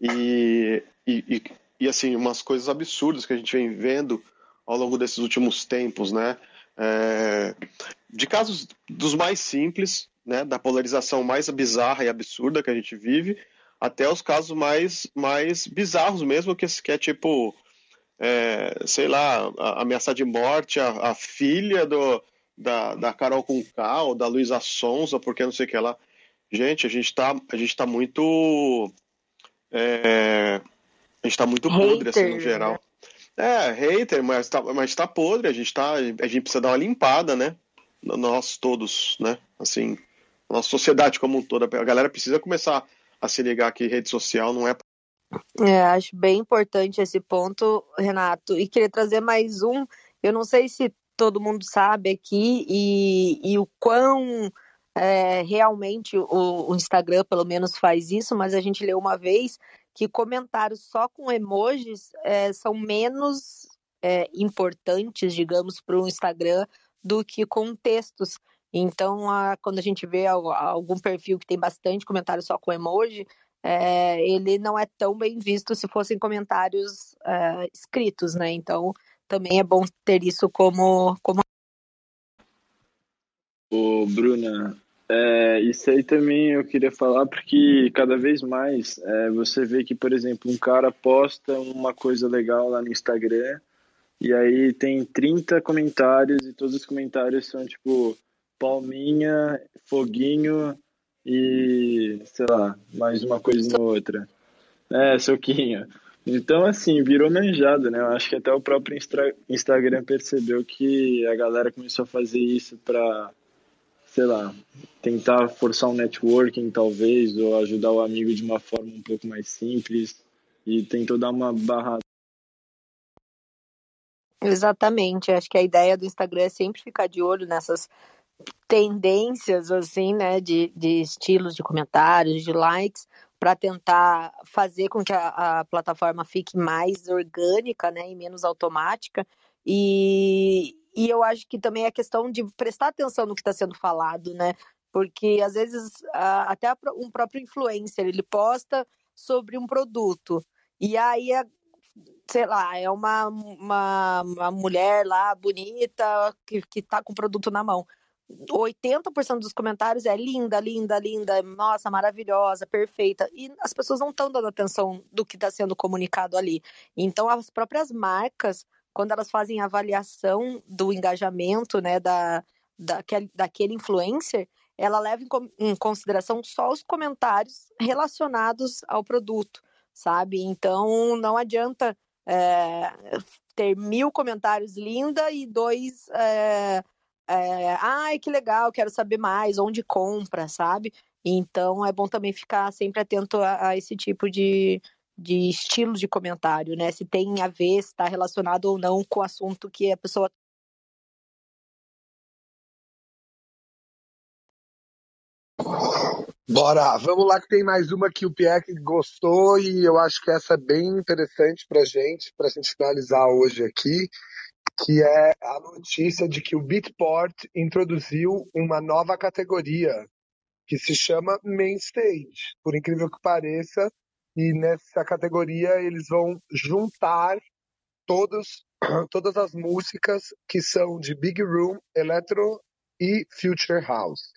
E, e, e, assim, umas coisas absurdas que a gente vem vendo ao longo desses últimos tempos, né? É, de casos dos mais simples, né, da polarização mais bizarra e absurda que a gente vive, até os casos mais, mais bizarros mesmo, que, que é tipo é, sei lá, ameaçar de morte a, a filha do, da, da Carol Conká ou da Luísa Sonza, porque não sei o que lá. Gente, a gente está a gente tá muito é, a gente tá muito podre assim no geral. É, hater, mas tá, mas tá podre, a gente tá a gente precisa dar uma limpada, né? Nós todos, né? Assim, nossa sociedade como um todo, a galera precisa começar a se ligar que rede social não é é, acho bem importante esse ponto, Renato. E queria trazer mais um. Eu não sei se todo mundo sabe aqui e, e o quão é, realmente o, o, Instagram, pelo menos, faz isso, mas a gente leu uma vez que comentários só com emojis é, são menos é, importantes, digamos, para o Instagram do que com textos. Então, a, quando a gente vê algum perfil que tem bastante comentário só com emoji, é, ele não é tão bem visto se fossem comentários é, escritos, né? Então, também é bom ter isso como. como... Ô, Bruna, é, isso aí também eu queria falar porque cada vez mais é, você vê que, por exemplo, um cara posta uma coisa legal lá no Instagram e aí tem 30 comentários e todos os comentários são tipo palminha, foguinho e sei lá, mais uma coisa ou outra. É, soquinho. Então, assim, virou manjado, né? Eu acho que até o próprio Instagram percebeu que a galera começou a fazer isso para, sei lá, tentar forçar um networking, talvez, ou ajudar o amigo de uma forma um pouco mais simples e tentou dar uma barra. Exatamente, acho que a ideia do Instagram é sempre ficar de olho nessas tendências, assim, né, de, de estilos de comentários, de likes, para tentar fazer com que a, a, plataforma fique mais orgânica, né, e menos automática. E, e eu acho que também é questão de prestar atenção no que está sendo falado, né? Porque às vezes até um próprio influencer ele posta sobre um produto e aí é, sei lá, é uma, uma, uma mulher lá bonita que, que tá com o produto na mão. 80% dos comentários é linda, linda, linda, nossa, maravilhosa, perfeita. E as pessoas não estão dando atenção do que está sendo comunicado ali. Então, as próprias marcas, quando elas fazem avaliação do engajamento né, da, daquele, daquele influencer, ela leva em, consideração só os comentários relacionados ao produto, sabe? Então, não adianta é, ter mil comentários linda e dois. É, é, ai, que legal, quero saber mais, onde compra, sabe? Então é bom também ficar sempre atento a, a esse tipo de, de estilo de comentário, né? Se tem a ver, se está relacionado ou não com o assunto que a pessoa Bora, vamos lá que tem mais uma que o Pierre gostou e eu acho que essa é bem interessante pra gente, pra gente finalizar hoje aqui, que é a notícia de que o Beatport introduziu uma nova categoria que se chama Main Stage, por incrível que pareça, e nessa categoria eles vão juntar todos, todas as músicas que são de Big Room, Electro e Future House.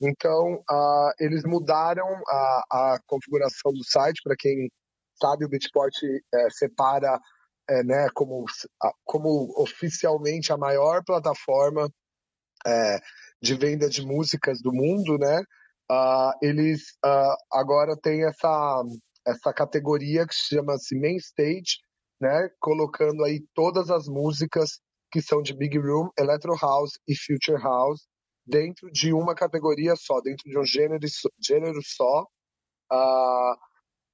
Então, uh, eles mudaram a, a configuração do site, para quem sabe, o Beatport é, separa é, né, como, como oficialmente a maior plataforma é, de venda de músicas do mundo, né? Uh, eles uh, agora têm essa, essa categoria que chama-se Main Stage, né? Colocando aí todas as músicas que são de Big Room, Electro House e Future House dentro de uma categoria só, dentro de um gênero, gênero só. Uh,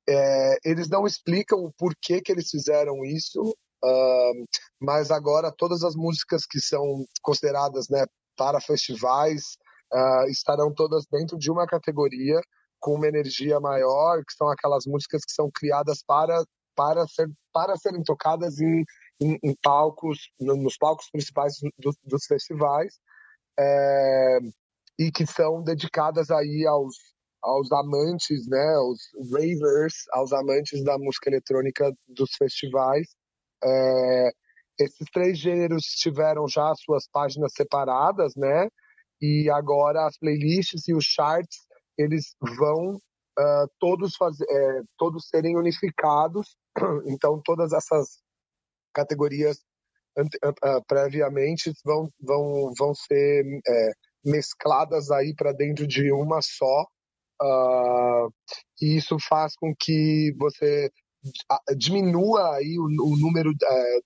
é, eles não explicam o porquê que eles fizeram isso, uh, mas agora todas as músicas que são consideradas né, para festivais uh, estarão todas dentro de uma categoria com uma energia maior, que são aquelas músicas que são criadas para para, ser, para serem tocadas em, em, em palcos, nos palcos principais do, dos festivais, é, e que são dedicadas aí aos aos amantes, né, aos ravers, aos amantes da música eletrônica dos festivais. É, esses três gêneros tiveram já suas páginas separadas, né? E agora as playlists e os charts eles vão uh, todos é, todos serem unificados. Então todas essas categorias uh, previamente vão vão vão ser é, mescladas aí para dentro de uma só uh, e isso faz com que você diminua aí o, o número. Uh,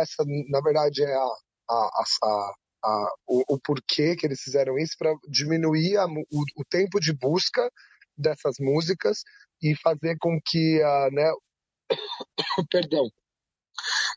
essa, na verdade, é a, a, a, a o, o, porquê que eles fizeram isso para diminuir o, o, tempo de busca dessas músicas e fazer com que, uh, né, perdão,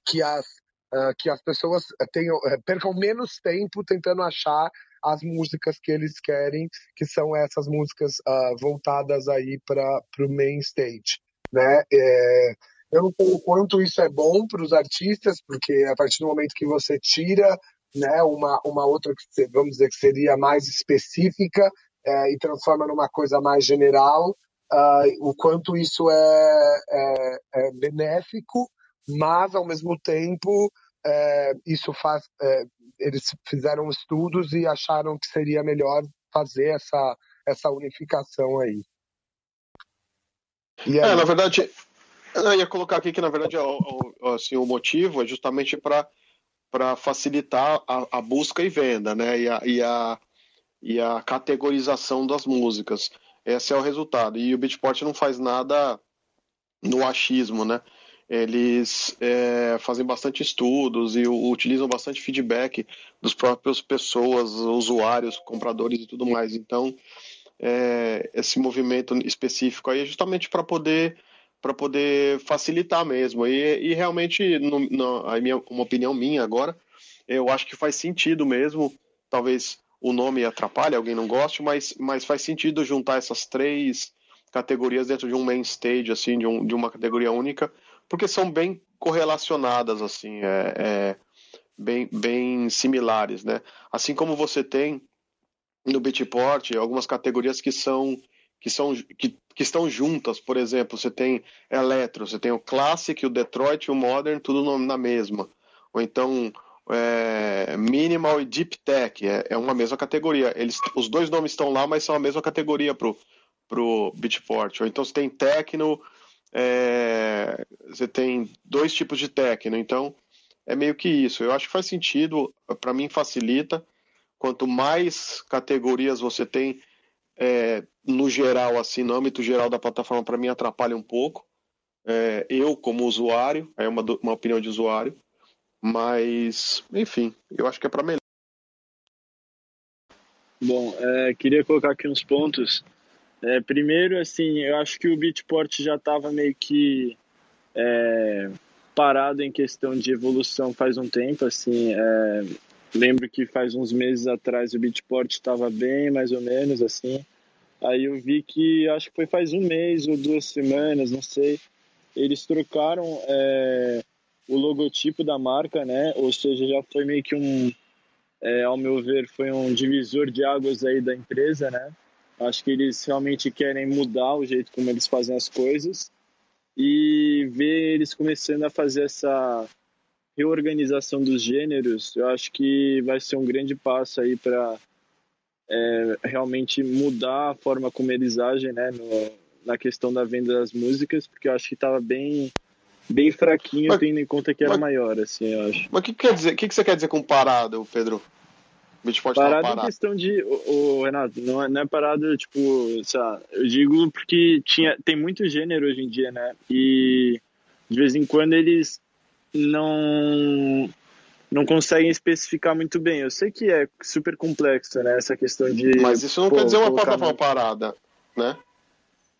que as uh, que as pessoas tenham percam menos tempo tentando achar as músicas que eles querem, que são essas músicas uh, voltadas aí para o main stage, né? É, eu não sei o quanto isso é bom para os artistas, porque a partir do momento que você tira né, uma, uma outra, vamos dizer, que seria mais específica é, e transforma numa coisa mais general, uh, o quanto isso é, é, é, benéfico, mas, ao mesmo tempo, é, isso faz, é, eles fizeram estudos e acharam que seria melhor fazer essa, essa unificação aí. aí... É, na verdade, eu ia colocar aqui que, na verdade, assim, o motivo é justamente para para facilitar a, a, busca e venda, né? E a, e, a, e a categorização das músicas. Esse é o resultado. E o Beatport não faz nada no achismo, né? eles é, fazem bastante estudos e utilizam bastante feedback dos próprios pessoas, usuários, compradores e tudo mais. Então, é, esse movimento específico aí é justamente para poder para poder facilitar mesmo. E, e realmente, no, no, a minha, uma opinião minha agora, eu acho que faz sentido mesmo. Talvez o nome atrapalhe, alguém não goste, mas, mas faz sentido juntar essas três categorias dentro de um main stage, assim, de, um, de uma categoria única, porque são bem correlacionadas, assim, é, é, bem, bem similares, né? Assim como você tem no Beatport algumas categorias que são que são que, que estão juntas, por exemplo, você tem eletro, você tem o classic, o Detroit e o modern, tudo na mesma, ou então é, minimal e deep tech é, é, uma mesma categoria. Eles, os dois nomes estão lá, mas são a mesma categoria pro pro Beatport. Ou então você tem techno é, você tem dois tipos de técnico, então é meio que isso. Eu acho que faz sentido, para mim facilita. Quanto mais categorias você tem, é, no geral, assim, no âmbito geral da plataforma, para mim atrapalha um pouco. É, eu, como usuário, é uma, uma opinião de usuário, mas, enfim, eu acho que é para melhor. Bom, é, queria colocar aqui uns pontos é, primeiro, assim, eu acho que o Beatport já estava meio que é, parado em questão de evolução faz um tempo, assim, é, lembro que faz uns meses atrás o Beatport estava bem, mais ou menos, assim, aí eu vi que, acho que foi faz um mês ou duas semanas, não sei, eles trocaram é, o logotipo da marca, né, ou seja, já foi meio que um, é, ao meu ver, foi um divisor de águas aí da empresa, né, Acho que eles realmente querem mudar o jeito como eles fazem as coisas e ver eles começando a fazer essa reorganização dos gêneros, eu acho que vai ser um grande passo aí para é, realmente mudar a forma como eles agem, né, no, na questão da venda das músicas, porque eu acho que estava bem bem fraquinho, mas, tendo em conta que era mas, maior, assim, eu acho. Mas o que quer dizer? O que, que você quer dizer com parado, Pedro? parada, parada em questão de. O, o, Renato, não é, não é parada, tipo, sei lá, eu digo porque tinha, tem muito gênero hoje em dia, né? E de vez em quando eles não não conseguem especificar muito bem. Eu sei que é super complexo, né? Essa questão de. Mas isso não pô, quer dizer uma plataforma no... parada, né?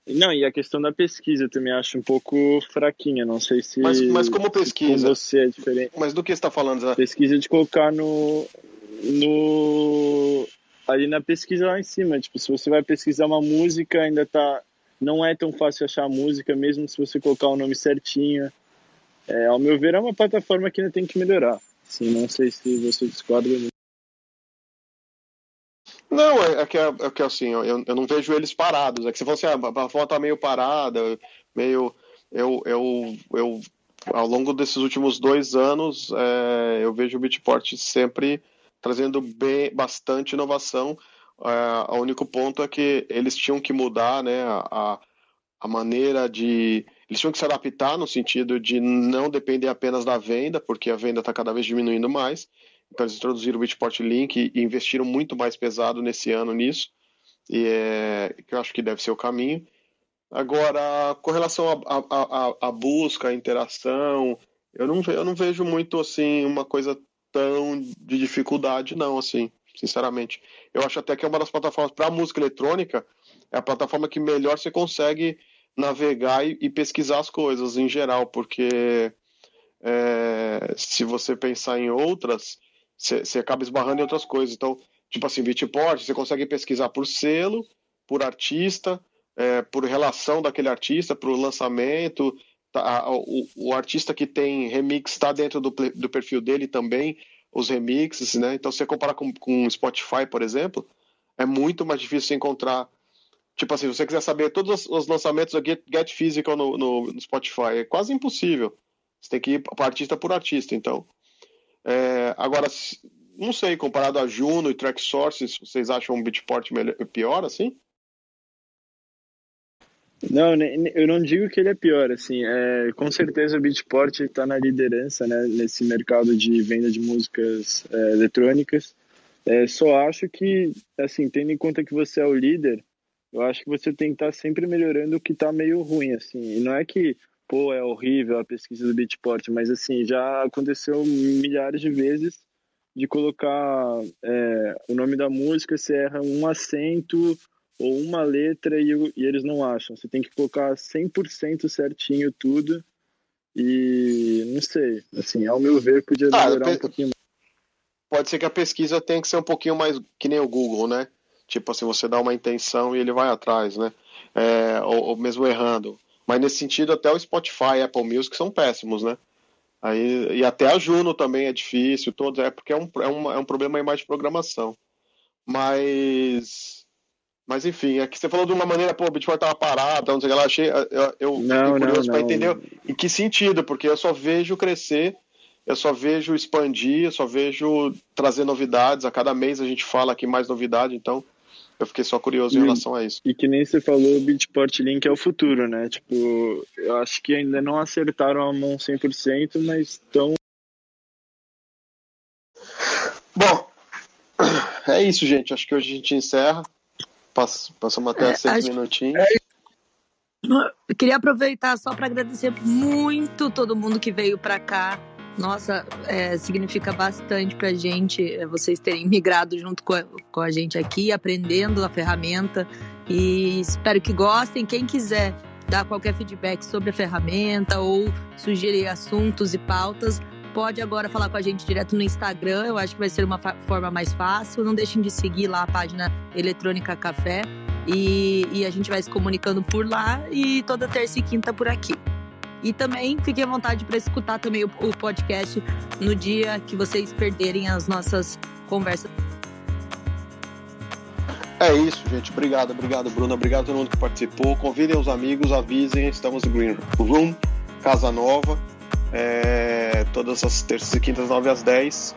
Não, e a questão da pesquisa eu também acho um pouco fraquinha. Não sei se. Mas, mas como pesquisa? Com você é diferente. Mas do que você está falando? Pesquisa de colocar no, no ali na pesquisa lá em cima, tipo, se você vai pesquisar uma música, ainda tá não é tão fácil achar a música mesmo se você colocar o nome certinho. É, ao meu ver, é uma plataforma que ainda tem que melhorar. Sim, não sei se você discorda. Não, é, é, que, é, é que assim, eu, eu não vejo eles parados. É que você assim, ah, a plataforma tá meio parada, meio. Eu, eu, eu, ao longo desses últimos dois anos, é, eu vejo o Beatport sempre trazendo bem, bastante inovação. Uh, o único ponto é que eles tinham que mudar né, a, a maneira de. Eles tinham que se adaptar no sentido de não depender apenas da venda, porque a venda está cada vez diminuindo mais. Então, eles introduziram o Bitport Link e investiram muito mais pesado nesse ano nisso. e é, que eu acho que deve ser o caminho. Agora, com relação à busca, à interação, eu não, eu não vejo muito assim uma coisa tão de dificuldade, não, assim, sinceramente. Eu acho até que é uma das plataformas para música eletrônica, é a plataforma que melhor você consegue navegar e, e pesquisar as coisas em geral, porque é, se você pensar em outras, você acaba esbarrando em outras coisas. Então, tipo assim, Beatport, você consegue pesquisar por selo, por artista, é, por relação daquele artista, por lançamento. Tá, o, o, artista que tem remix está dentro do, do perfil dele também, os remixes, né? Então, se você comparar com, com Spotify, por exemplo, é muito mais difícil encontrar. Tipo assim, se você quiser saber todos os lançamentos da Get, Get Physical no, no, no Spotify, é quase impossível. Você tem que ir artista por artista, então. É, agora, não sei, comparado a Juno e Track Source, vocês acham um Beatport melhor, pior, assim? Não, eu não digo que ele é pior, assim, é, com certeza o Beatport está na liderança, né, nesse mercado de venda de músicas é, eletrônicas, é, só acho que, assim, tendo em conta que você é o líder, eu acho que você tem que estar tá sempre melhorando o que está meio ruim, assim, e não é que, pô, é horrível a pesquisa do Beatport, mas, assim, já aconteceu milhares de vezes de colocar é, o nome da música, você erra um acento ou uma letra e, e eles não acham. Você tem que colocar 100% certinho tudo e não sei, assim, ao meu ver, podia ah, melhorar um pouquinho mais. Pode ser que a pesquisa tenha que ser um pouquinho mais que nem o Google, né? Tipo assim, você dá uma intenção e ele vai atrás, né? É, ou, ou mesmo errando. Mas nesse sentido, até o Spotify, Apple Music são péssimos, né? Aí, e até a Juno também é difícil, todos, é porque é um, é um, é um problema mais de programação. Mas. Mas enfim, é que você falou de uma maneira, pô, o Bitcoin tava parado, não sei o que lá, achei. Eu, eu não, fiquei curioso para entender em que sentido, porque eu só vejo crescer, eu só vejo expandir, eu só vejo trazer novidades. A cada mês a gente fala aqui mais novidade, então eu fiquei só curioso em relação a isso. E que nem você falou, o Bitport Link é o futuro, né? Tipo, eu acho que ainda não acertaram a mão 100%, mas estão. Bom, é isso, gente. Acho que hoje a gente encerra. Passamos até é, seis acho... minutinhos. É eu queria aproveitar só para agradecer muito todo mundo que veio para cá nossa, é, significa bastante para a gente é, vocês terem migrado junto com a, com a gente aqui, aprendendo a ferramenta. E espero que gostem. Quem quiser dar qualquer feedback sobre a ferramenta ou sugerir assuntos e pautas, pode agora falar com a gente direto no Instagram. Eu acho que vai ser uma forma mais fácil. Não deixem de seguir lá a página Eletrônica Café. E, e a gente vai se comunicando por lá e toda terça e quinta por aqui. E também fiquem à vontade para escutar também o, o podcast no dia que vocês perderem as nossas conversas. É isso, gente. Obrigado, obrigado, Bruno. Obrigado a todo mundo que participou. Convidem os amigos, avisem. Estamos no Green Room, Casa Nova. É, todas as terças e quintas, 9 às 10.